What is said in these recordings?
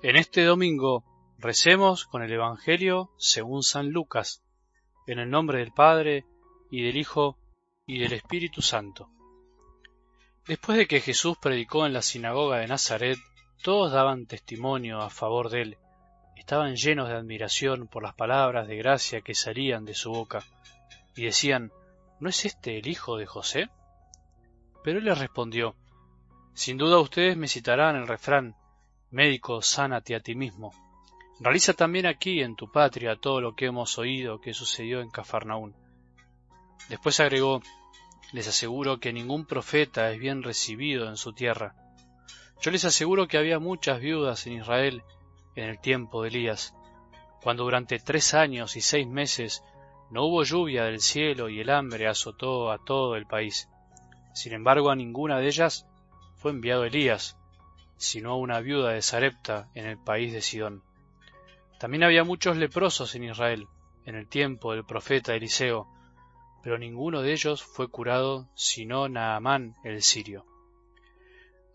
En este domingo recemos con el Evangelio según San Lucas, en el nombre del Padre, y del Hijo, y del Espíritu Santo. Después de que Jesús predicó en la sinagoga de Nazaret, todos daban testimonio a favor de él. Estaban llenos de admiración por las palabras de gracia que salían de su boca, y decían, ¿no es este el hijo de José? Pero él les respondió, Sin duda ustedes me citarán el refrán, Médico, sánate a ti mismo. Realiza también aquí en tu patria todo lo que hemos oído que sucedió en Cafarnaún. Después agregó, les aseguro que ningún profeta es bien recibido en su tierra. Yo les aseguro que había muchas viudas en Israel en el tiempo de Elías, cuando durante tres años y seis meses no hubo lluvia del cielo y el hambre azotó a todo el país. Sin embargo, a ninguna de ellas fue enviado Elías, sino a una viuda de Sarepta en el país de Sidón. También había muchos leprosos en Israel, en el tiempo del profeta Eliseo, pero ninguno de ellos fue curado sino Naamán el sirio.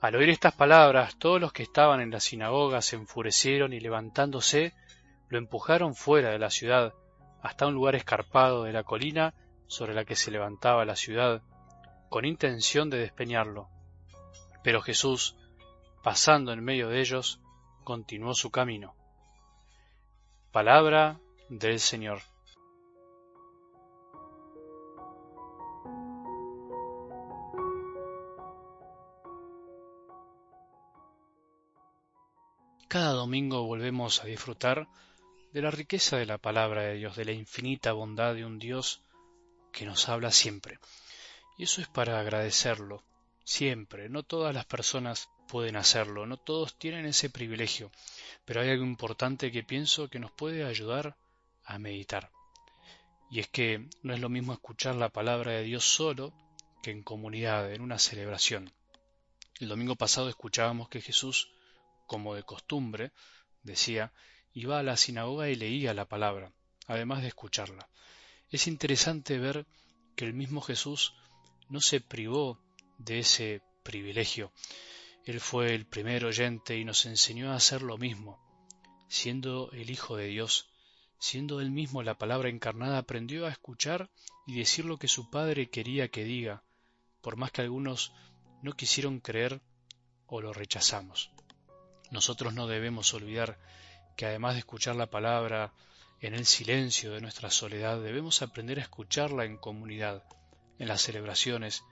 Al oír estas palabras, todos los que estaban en la sinagoga se enfurecieron y levantándose, lo empujaron fuera de la ciudad, hasta un lugar escarpado de la colina sobre la que se levantaba la ciudad, con intención de despeñarlo. Pero Jesús, pasando en medio de ellos, continuó su camino. Palabra del Señor. Cada domingo volvemos a disfrutar de la riqueza de la palabra de Dios, de la infinita bondad de un Dios que nos habla siempre. Y eso es para agradecerlo, siempre. No todas las personas pueden hacerlo, no todos tienen ese privilegio, pero hay algo importante que pienso que nos puede ayudar a meditar. Y es que no es lo mismo escuchar la palabra de Dios solo que en comunidad, en una celebración. El domingo pasado escuchábamos que Jesús, como de costumbre, decía, iba a la sinagoga y leía la palabra, además de escucharla. Es interesante ver que el mismo Jesús no se privó de ese privilegio. Él fue el primer oyente y nos enseñó a hacer lo mismo. Siendo el Hijo de Dios, siendo él mismo la palabra encarnada, aprendió a escuchar y decir lo que su Padre quería que diga, por más que algunos no quisieron creer o lo rechazamos. Nosotros no debemos olvidar que además de escuchar la palabra en el silencio de nuestra soledad, debemos aprender a escucharla en comunidad, en las celebraciones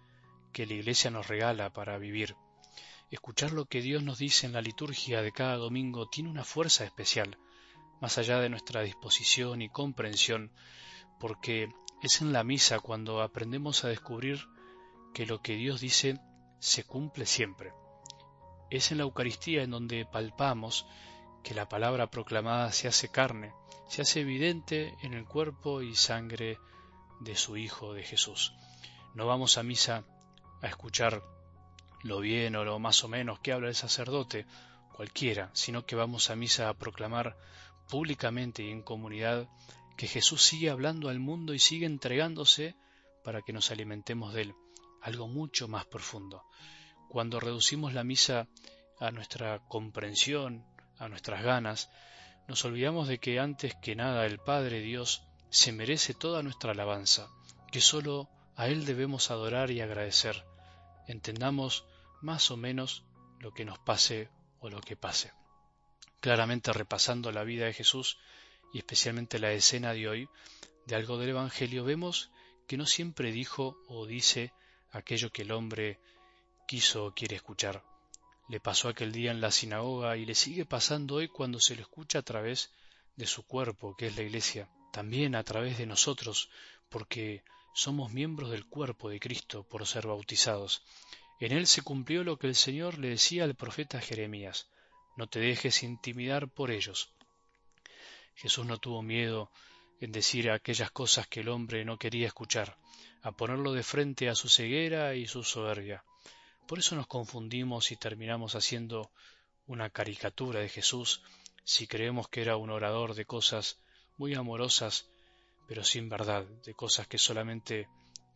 que la Iglesia nos regala para vivir. Escuchar lo que Dios nos dice en la liturgia de cada domingo tiene una fuerza especial, más allá de nuestra disposición y comprensión, porque es en la misa cuando aprendemos a descubrir que lo que Dios dice se cumple siempre. Es en la Eucaristía en donde palpamos que la palabra proclamada se hace carne, se hace evidente en el cuerpo y sangre de su Hijo de Jesús. No vamos a misa a escuchar lo bien o lo más o menos que habla el sacerdote, cualquiera, sino que vamos a misa a proclamar públicamente y en comunidad que Jesús sigue hablando al mundo y sigue entregándose para que nos alimentemos de él, algo mucho más profundo. Cuando reducimos la misa a nuestra comprensión, a nuestras ganas, nos olvidamos de que antes que nada el Padre Dios se merece toda nuestra alabanza, que sólo a Él debemos adorar y agradecer, entendamos más o menos lo que nos pase o lo que pase. Claramente repasando la vida de Jesús y especialmente la escena de hoy de algo del Evangelio, vemos que no siempre dijo o dice aquello que el hombre quiso o quiere escuchar. Le pasó aquel día en la sinagoga y le sigue pasando hoy cuando se lo escucha a través de su cuerpo, que es la Iglesia, también a través de nosotros, porque somos miembros del cuerpo de Cristo por ser bautizados. En él se cumplió lo que el Señor le decía al profeta Jeremías, no te dejes intimidar por ellos. Jesús no tuvo miedo en decir aquellas cosas que el hombre no quería escuchar, a ponerlo de frente a su ceguera y su soberbia. Por eso nos confundimos y terminamos haciendo una caricatura de Jesús si creemos que era un orador de cosas muy amorosas, pero sin verdad, de cosas que solamente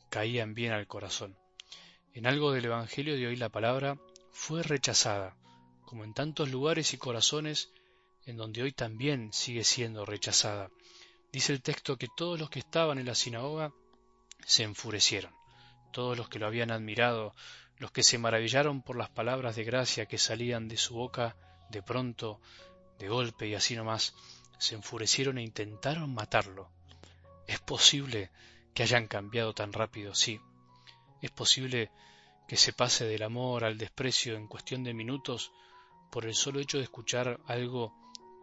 caían bien al corazón. En algo del Evangelio de hoy la palabra fue rechazada, como en tantos lugares y corazones en donde hoy también sigue siendo rechazada. Dice el texto que todos los que estaban en la sinagoga se enfurecieron, todos los que lo habían admirado, los que se maravillaron por las palabras de gracia que salían de su boca de pronto, de golpe y así nomás, se enfurecieron e intentaron matarlo. ¿Es posible que hayan cambiado tan rápido? Sí. ¿Es posible que se pase del amor al desprecio en cuestión de minutos por el solo hecho de escuchar algo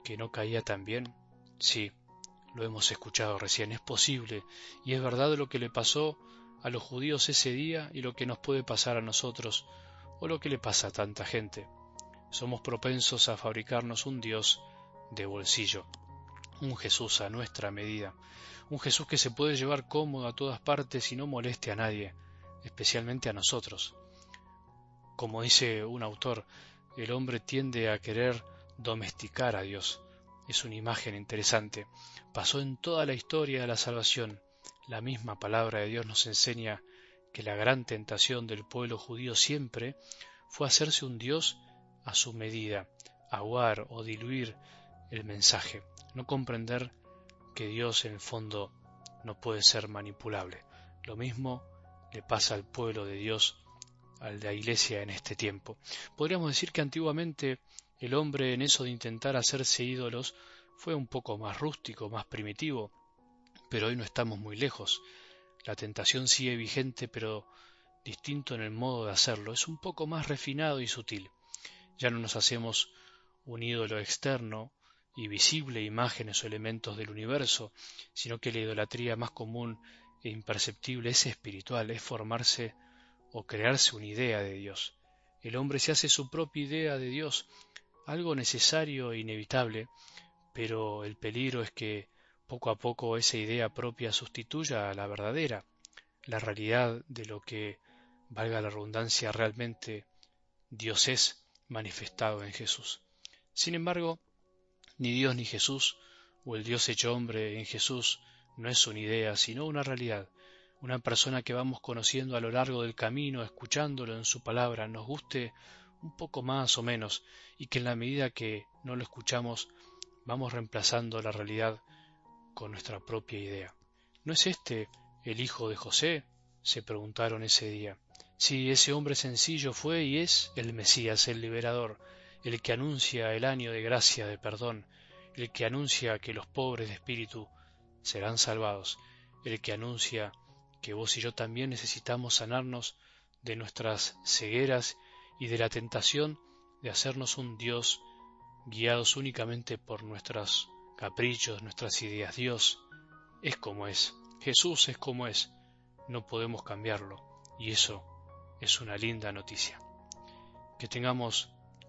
que no caía tan bien? Sí, lo hemos escuchado recién, es posible, y es verdad lo que le pasó a los judíos ese día y lo que nos puede pasar a nosotros, o lo que le pasa a tanta gente. Somos propensos a fabricarnos un Dios de bolsillo, un Jesús a nuestra medida, un Jesús que se puede llevar cómodo a todas partes y no moleste a nadie, especialmente a nosotros. Como dice un autor, el hombre tiende a querer domesticar a Dios. Es una imagen interesante. Pasó en toda la historia de la salvación. La misma palabra de Dios nos enseña que la gran tentación del pueblo judío siempre fue hacerse un Dios a su medida, aguar o diluir el mensaje, no comprender que Dios en el fondo no puede ser manipulable. Lo mismo le pasa al pueblo de Dios, de la iglesia en este tiempo. Podríamos decir que antiguamente el hombre en eso de intentar hacerse ídolos fue un poco más rústico, más primitivo, pero hoy no estamos muy lejos. La tentación sigue vigente, pero distinto en el modo de hacerlo, es un poco más refinado y sutil. Ya no nos hacemos un ídolo externo y visible imágenes o elementos del universo, sino que la idolatría más común e imperceptible es espiritual, es formarse o crearse una idea de Dios. El hombre se hace su propia idea de Dios, algo necesario e inevitable, pero el peligro es que poco a poco esa idea propia sustituya a la verdadera, la realidad de lo que, valga la redundancia, realmente Dios es manifestado en Jesús. Sin embargo, ni Dios ni Jesús, o el Dios hecho hombre en Jesús, no es una idea, sino una realidad, una persona que vamos conociendo a lo largo del camino, escuchándolo en su palabra, nos guste un poco más o menos, y que en la medida que no lo escuchamos, vamos reemplazando la realidad con nuestra propia idea. ¿No es este el hijo de José? se preguntaron ese día. Sí, ese hombre sencillo fue y es el Mesías, el liberador, el que anuncia el año de gracia, de perdón, el que anuncia que los pobres de espíritu serán salvados, el que anuncia que vos y yo también necesitamos sanarnos de nuestras cegueras y de la tentación de hacernos un Dios guiados únicamente por nuestros caprichos, nuestras ideas. Dios es como es, Jesús es como es, no podemos cambiarlo y eso es una linda noticia. Que tengamos